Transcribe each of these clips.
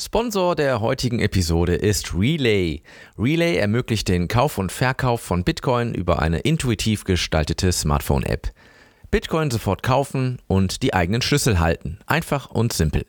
Sponsor der heutigen Episode ist Relay. Relay ermöglicht den Kauf und Verkauf von Bitcoin über eine intuitiv gestaltete Smartphone-App. Bitcoin sofort kaufen und die eigenen Schlüssel halten. Einfach und simpel.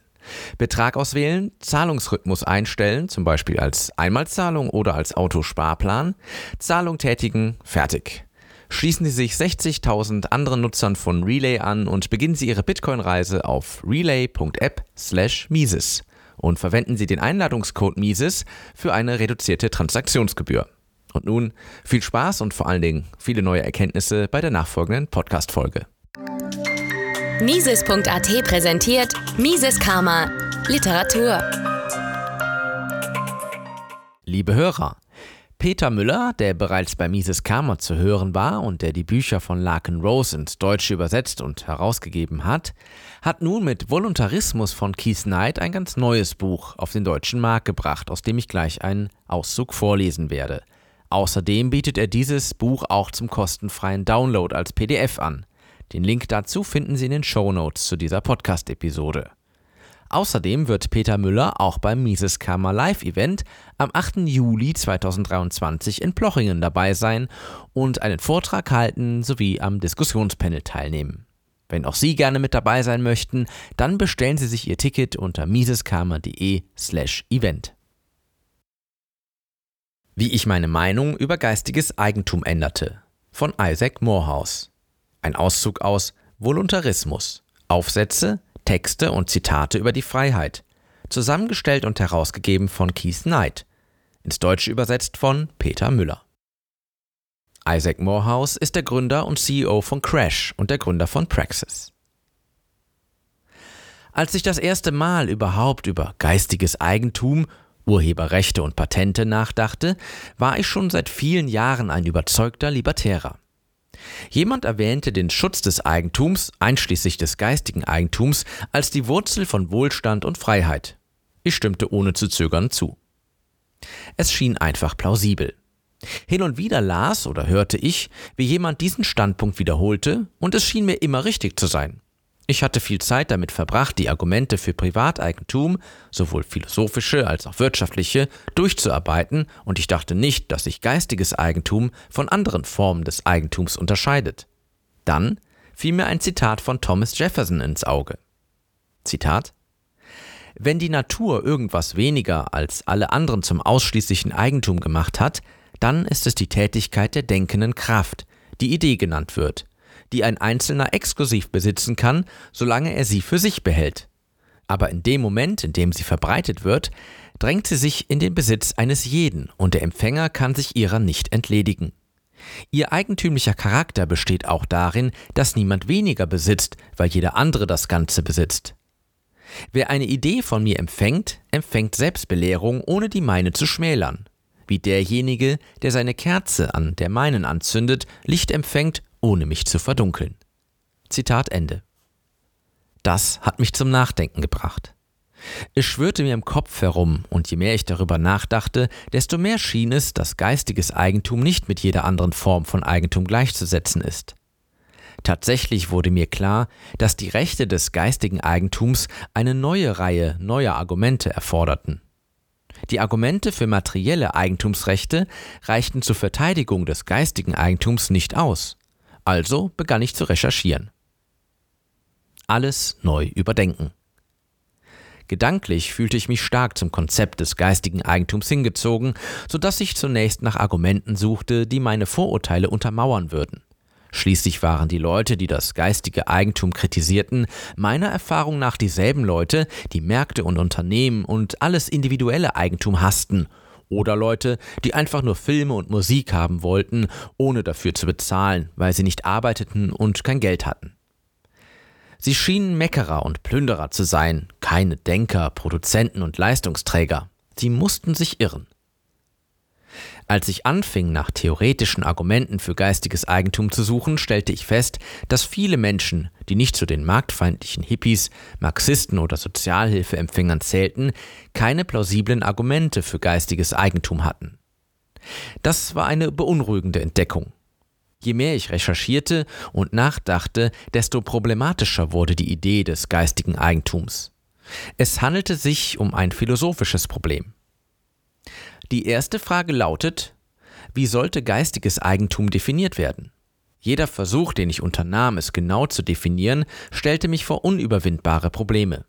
Betrag auswählen, Zahlungsrhythmus einstellen, zum Beispiel als Einmalzahlung oder als Autosparplan, Zahlung tätigen, fertig. Schließen Sie sich 60.000 anderen Nutzern von Relay an und beginnen Sie Ihre Bitcoin-Reise auf relay.app/mises und verwenden Sie den Einladungscode Mises für eine reduzierte Transaktionsgebühr. Und nun viel Spaß und vor allen Dingen viele neue Erkenntnisse bei der nachfolgenden Podcast-Folge. Mises.at präsentiert Mises Karma Literatur. Liebe Hörer, Peter Müller, der bereits bei Mises Karma zu hören war und der die Bücher von Larkin Rose ins Deutsche übersetzt und herausgegeben hat, hat nun mit Voluntarismus von Keith Knight ein ganz neues Buch auf den deutschen Markt gebracht, aus dem ich gleich einen Auszug vorlesen werde. Außerdem bietet er dieses Buch auch zum kostenfreien Download als PDF an. Den Link dazu finden Sie in den Show Notes zu dieser Podcast-Episode. Außerdem wird Peter Müller auch beim Mises Karma Live Event am 8. Juli 2023 in Plochingen dabei sein und einen Vortrag halten sowie am Diskussionspanel teilnehmen. Wenn auch Sie gerne mit dabei sein möchten, dann bestellen Sie sich Ihr Ticket unter miseskarma.de/event. Wie ich meine Meinung über geistiges Eigentum änderte von Isaac Morehouse. Ein Auszug aus Voluntarismus. Aufsätze Texte und Zitate über die Freiheit, zusammengestellt und herausgegeben von Keith Knight, ins Deutsche übersetzt von Peter Müller. Isaac Morehouse ist der Gründer und CEO von Crash und der Gründer von Praxis. Als ich das erste Mal überhaupt über geistiges Eigentum, Urheberrechte und Patente nachdachte, war ich schon seit vielen Jahren ein überzeugter Libertärer. Jemand erwähnte den Schutz des Eigentums, einschließlich des geistigen Eigentums, als die Wurzel von Wohlstand und Freiheit. Ich stimmte ohne zu zögern zu. Es schien einfach plausibel. Hin und wieder las oder hörte ich, wie jemand diesen Standpunkt wiederholte, und es schien mir immer richtig zu sein. Ich hatte viel Zeit damit verbracht, die Argumente für Privateigentum, sowohl philosophische als auch wirtschaftliche, durchzuarbeiten, und ich dachte nicht, dass sich geistiges Eigentum von anderen Formen des Eigentums unterscheidet. Dann fiel mir ein Zitat von Thomas Jefferson ins Auge. Zitat Wenn die Natur irgendwas weniger als alle anderen zum ausschließlichen Eigentum gemacht hat, dann ist es die Tätigkeit der denkenden Kraft, die Idee genannt wird, die ein Einzelner exklusiv besitzen kann, solange er sie für sich behält. Aber in dem Moment, in dem sie verbreitet wird, drängt sie sich in den Besitz eines jeden und der Empfänger kann sich ihrer nicht entledigen. Ihr eigentümlicher Charakter besteht auch darin, dass niemand weniger besitzt, weil jeder andere das Ganze besitzt. Wer eine Idee von mir empfängt, empfängt Selbstbelehrung, ohne die meine zu schmälern. Wie derjenige, der seine Kerze an der meinen anzündet, Licht empfängt, ohne mich zu verdunkeln. Zitat Ende. Das hat mich zum Nachdenken gebracht. Es schwörte mir im Kopf herum, und je mehr ich darüber nachdachte, desto mehr schien es, dass geistiges Eigentum nicht mit jeder anderen Form von Eigentum gleichzusetzen ist. Tatsächlich wurde mir klar, dass die Rechte des geistigen Eigentums eine neue Reihe neuer Argumente erforderten. Die Argumente für materielle Eigentumsrechte reichten zur Verteidigung des geistigen Eigentums nicht aus. Also begann ich zu recherchieren. Alles neu überdenken. Gedanklich fühlte ich mich stark zum Konzept des geistigen Eigentums hingezogen, so dass ich zunächst nach Argumenten suchte, die meine Vorurteile untermauern würden. Schließlich waren die Leute, die das geistige Eigentum kritisierten, meiner Erfahrung nach dieselben Leute, die Märkte und Unternehmen und alles individuelle Eigentum hassten oder Leute, die einfach nur Filme und Musik haben wollten, ohne dafür zu bezahlen, weil sie nicht arbeiteten und kein Geld hatten. Sie schienen Meckerer und Plünderer zu sein, keine Denker, Produzenten und Leistungsträger. Sie mussten sich irren. Als ich anfing, nach theoretischen Argumenten für geistiges Eigentum zu suchen, stellte ich fest, dass viele Menschen, die nicht zu den marktfeindlichen Hippies, Marxisten oder Sozialhilfeempfängern zählten, keine plausiblen Argumente für geistiges Eigentum hatten. Das war eine beunruhigende Entdeckung. Je mehr ich recherchierte und nachdachte, desto problematischer wurde die Idee des geistigen Eigentums. Es handelte sich um ein philosophisches Problem. Die erste Frage lautet, wie sollte geistiges Eigentum definiert werden? Jeder Versuch, den ich unternahm, es genau zu definieren, stellte mich vor unüberwindbare Probleme.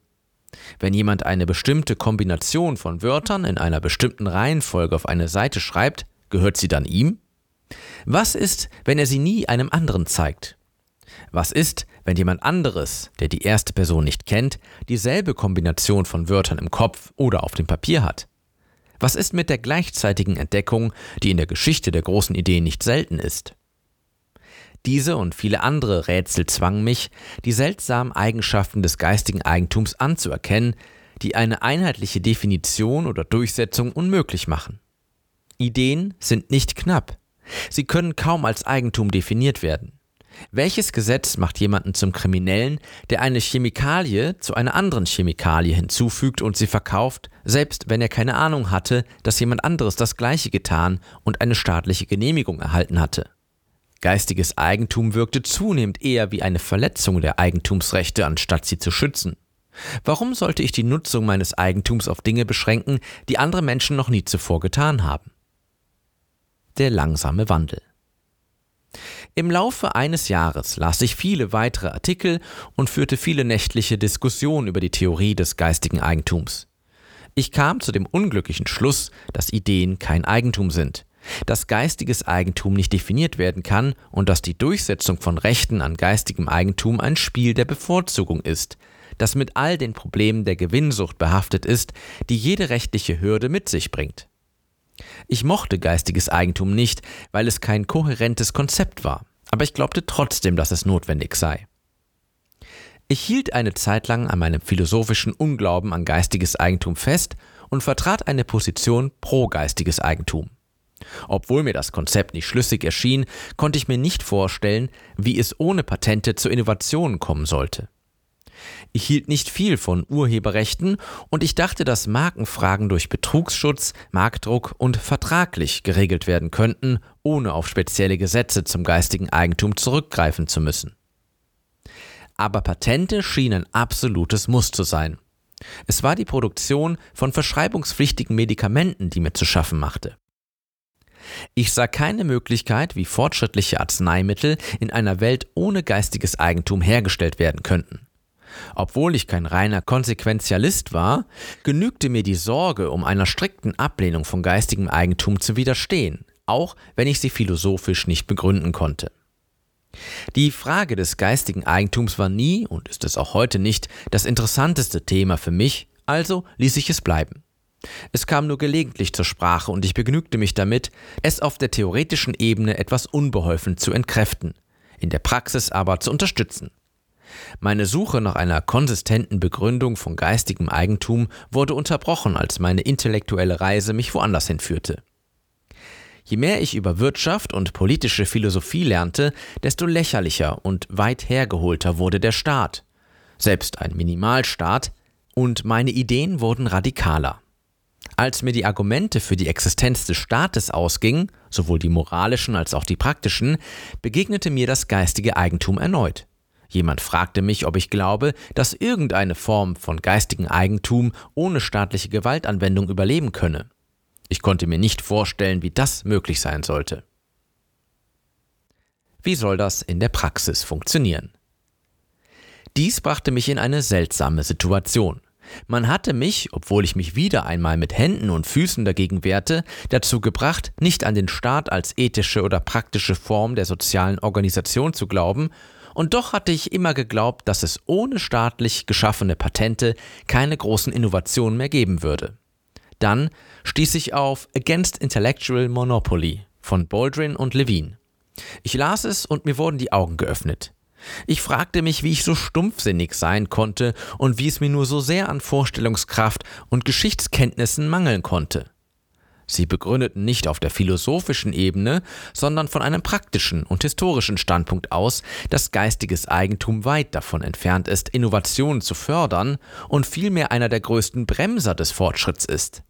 Wenn jemand eine bestimmte Kombination von Wörtern in einer bestimmten Reihenfolge auf eine Seite schreibt, gehört sie dann ihm? Was ist, wenn er sie nie einem anderen zeigt? Was ist, wenn jemand anderes, der die erste Person nicht kennt, dieselbe Kombination von Wörtern im Kopf oder auf dem Papier hat? Was ist mit der gleichzeitigen Entdeckung, die in der Geschichte der großen Ideen nicht selten ist? Diese und viele andere Rätsel zwangen mich, die seltsamen Eigenschaften des geistigen Eigentums anzuerkennen, die eine einheitliche Definition oder Durchsetzung unmöglich machen. Ideen sind nicht knapp. Sie können kaum als Eigentum definiert werden. Welches Gesetz macht jemanden zum Kriminellen, der eine Chemikalie zu einer anderen Chemikalie hinzufügt und sie verkauft, selbst wenn er keine Ahnung hatte, dass jemand anderes das gleiche getan und eine staatliche Genehmigung erhalten hatte? Geistiges Eigentum wirkte zunehmend eher wie eine Verletzung der Eigentumsrechte, anstatt sie zu schützen. Warum sollte ich die Nutzung meines Eigentums auf Dinge beschränken, die andere Menschen noch nie zuvor getan haben? Der langsame Wandel. Im Laufe eines Jahres las ich viele weitere Artikel und führte viele nächtliche Diskussionen über die Theorie des geistigen Eigentums. Ich kam zu dem unglücklichen Schluss, dass Ideen kein Eigentum sind dass geistiges Eigentum nicht definiert werden kann und dass die Durchsetzung von Rechten an geistigem Eigentum ein Spiel der Bevorzugung ist, das mit all den Problemen der Gewinnsucht behaftet ist, die jede rechtliche Hürde mit sich bringt. Ich mochte geistiges Eigentum nicht, weil es kein kohärentes Konzept war, aber ich glaubte trotzdem, dass es notwendig sei. Ich hielt eine Zeit lang an meinem philosophischen Unglauben an geistiges Eigentum fest und vertrat eine Position pro geistiges Eigentum. Obwohl mir das Konzept nicht schlüssig erschien, konnte ich mir nicht vorstellen, wie es ohne Patente zu Innovationen kommen sollte. Ich hielt nicht viel von Urheberrechten und ich dachte, dass Markenfragen durch Betrugsschutz, Marktdruck und vertraglich geregelt werden könnten, ohne auf spezielle Gesetze zum geistigen Eigentum zurückgreifen zu müssen. Aber Patente schienen absolutes Muss zu sein. Es war die Produktion von verschreibungspflichtigen Medikamenten, die mir zu schaffen machte. Ich sah keine Möglichkeit, wie fortschrittliche Arzneimittel in einer Welt ohne geistiges Eigentum hergestellt werden könnten. Obwohl ich kein reiner Konsequenzialist war, genügte mir die Sorge, um einer strikten Ablehnung von geistigem Eigentum zu widerstehen, auch wenn ich sie philosophisch nicht begründen konnte. Die Frage des geistigen Eigentums war nie und ist es auch heute nicht das interessanteste Thema für mich, also ließ ich es bleiben. Es kam nur gelegentlich zur Sprache und ich begnügte mich damit, es auf der theoretischen Ebene etwas unbeholfen zu entkräften, in der Praxis aber zu unterstützen. Meine Suche nach einer konsistenten Begründung von geistigem Eigentum wurde unterbrochen, als meine intellektuelle Reise mich woanders hinführte. Je mehr ich über Wirtschaft und politische Philosophie lernte, desto lächerlicher und weit hergeholter wurde der Staat, selbst ein Minimalstaat, und meine Ideen wurden radikaler. Als mir die Argumente für die Existenz des Staates ausgingen, sowohl die moralischen als auch die praktischen, begegnete mir das geistige Eigentum erneut. Jemand fragte mich, ob ich glaube, dass irgendeine Form von geistigem Eigentum ohne staatliche Gewaltanwendung überleben könne. Ich konnte mir nicht vorstellen, wie das möglich sein sollte. Wie soll das in der Praxis funktionieren? Dies brachte mich in eine seltsame Situation. Man hatte mich, obwohl ich mich wieder einmal mit Händen und Füßen dagegen wehrte, dazu gebracht, nicht an den Staat als ethische oder praktische Form der sozialen Organisation zu glauben, und doch hatte ich immer geglaubt, dass es ohne staatlich geschaffene Patente keine großen Innovationen mehr geben würde. Dann stieß ich auf Against Intellectual Monopoly von Baldwin und Levine. Ich las es und mir wurden die Augen geöffnet. Ich fragte mich, wie ich so stumpfsinnig sein konnte und wie es mir nur so sehr an Vorstellungskraft und Geschichtskenntnissen mangeln konnte. Sie begründeten nicht auf der philosophischen Ebene, sondern von einem praktischen und historischen Standpunkt aus, dass geistiges Eigentum weit davon entfernt ist, Innovationen zu fördern und vielmehr einer der größten Bremser des Fortschritts ist.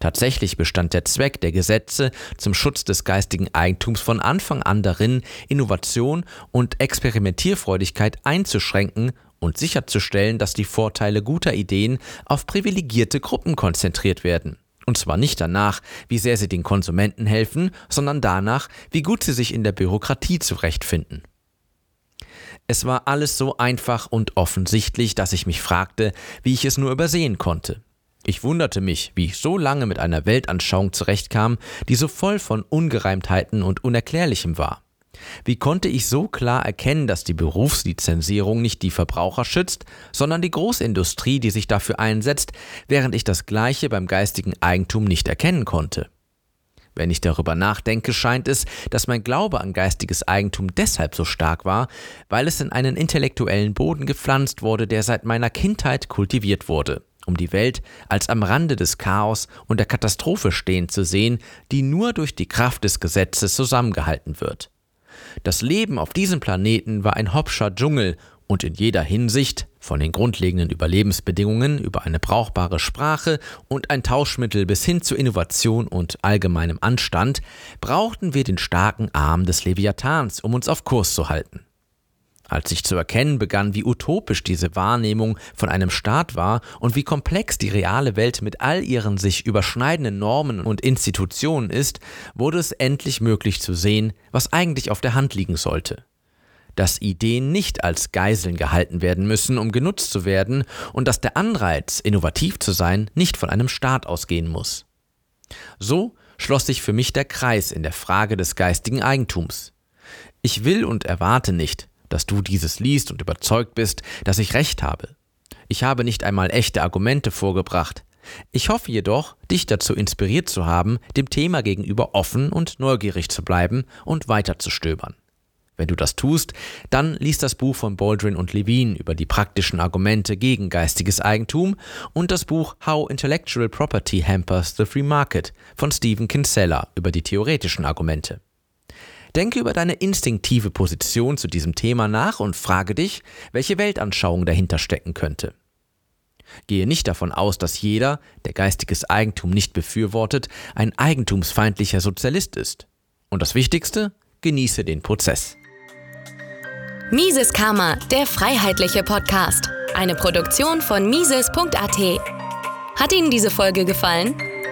Tatsächlich bestand der Zweck der Gesetze zum Schutz des geistigen Eigentums von Anfang an darin, Innovation und Experimentierfreudigkeit einzuschränken und sicherzustellen, dass die Vorteile guter Ideen auf privilegierte Gruppen konzentriert werden. Und zwar nicht danach, wie sehr sie den Konsumenten helfen, sondern danach, wie gut sie sich in der Bürokratie zurechtfinden. Es war alles so einfach und offensichtlich, dass ich mich fragte, wie ich es nur übersehen konnte. Ich wunderte mich, wie ich so lange mit einer Weltanschauung zurechtkam, die so voll von Ungereimtheiten und Unerklärlichem war. Wie konnte ich so klar erkennen, dass die Berufslizenzierung nicht die Verbraucher schützt, sondern die Großindustrie, die sich dafür einsetzt, während ich das Gleiche beim geistigen Eigentum nicht erkennen konnte? Wenn ich darüber nachdenke, scheint es, dass mein Glaube an geistiges Eigentum deshalb so stark war, weil es in einen intellektuellen Boden gepflanzt wurde, der seit meiner Kindheit kultiviert wurde, um die Welt als am Rande des Chaos und der Katastrophe stehen zu sehen, die nur durch die Kraft des Gesetzes zusammengehalten wird. Das Leben auf diesem Planeten war ein hopscher Dschungel und in jeder Hinsicht, von den grundlegenden Überlebensbedingungen über eine brauchbare Sprache und ein Tauschmittel bis hin zu Innovation und allgemeinem Anstand, brauchten wir den starken Arm des Leviathans, um uns auf Kurs zu halten. Als ich zu erkennen begann, wie utopisch diese Wahrnehmung von einem Staat war und wie komplex die reale Welt mit all ihren sich überschneidenden Normen und Institutionen ist, wurde es endlich möglich zu sehen, was eigentlich auf der Hand liegen sollte. Dass Ideen nicht als Geiseln gehalten werden müssen, um genutzt zu werden, und dass der Anreiz, innovativ zu sein, nicht von einem Staat ausgehen muss. So schloss sich für mich der Kreis in der Frage des geistigen Eigentums. Ich will und erwarte nicht, dass du dieses liest und überzeugt bist, dass ich recht habe. Ich habe nicht einmal echte Argumente vorgebracht. Ich hoffe jedoch, dich dazu inspiriert zu haben, dem Thema gegenüber offen und neugierig zu bleiben und weiterzustöbern. Wenn du das tust, dann lies das Buch von Baldwin und Levine über die praktischen Argumente gegen geistiges Eigentum und das Buch How Intellectual Property Hampers the Free Market von Stephen Kinsella über die theoretischen Argumente. Denke über deine instinktive Position zu diesem Thema nach und frage dich, welche Weltanschauung dahinter stecken könnte. Gehe nicht davon aus, dass jeder, der geistiges Eigentum nicht befürwortet, ein eigentumsfeindlicher Sozialist ist. Und das Wichtigste, genieße den Prozess. Mises Karma, der freiheitliche Podcast. Eine Produktion von Mises.at. Hat Ihnen diese Folge gefallen?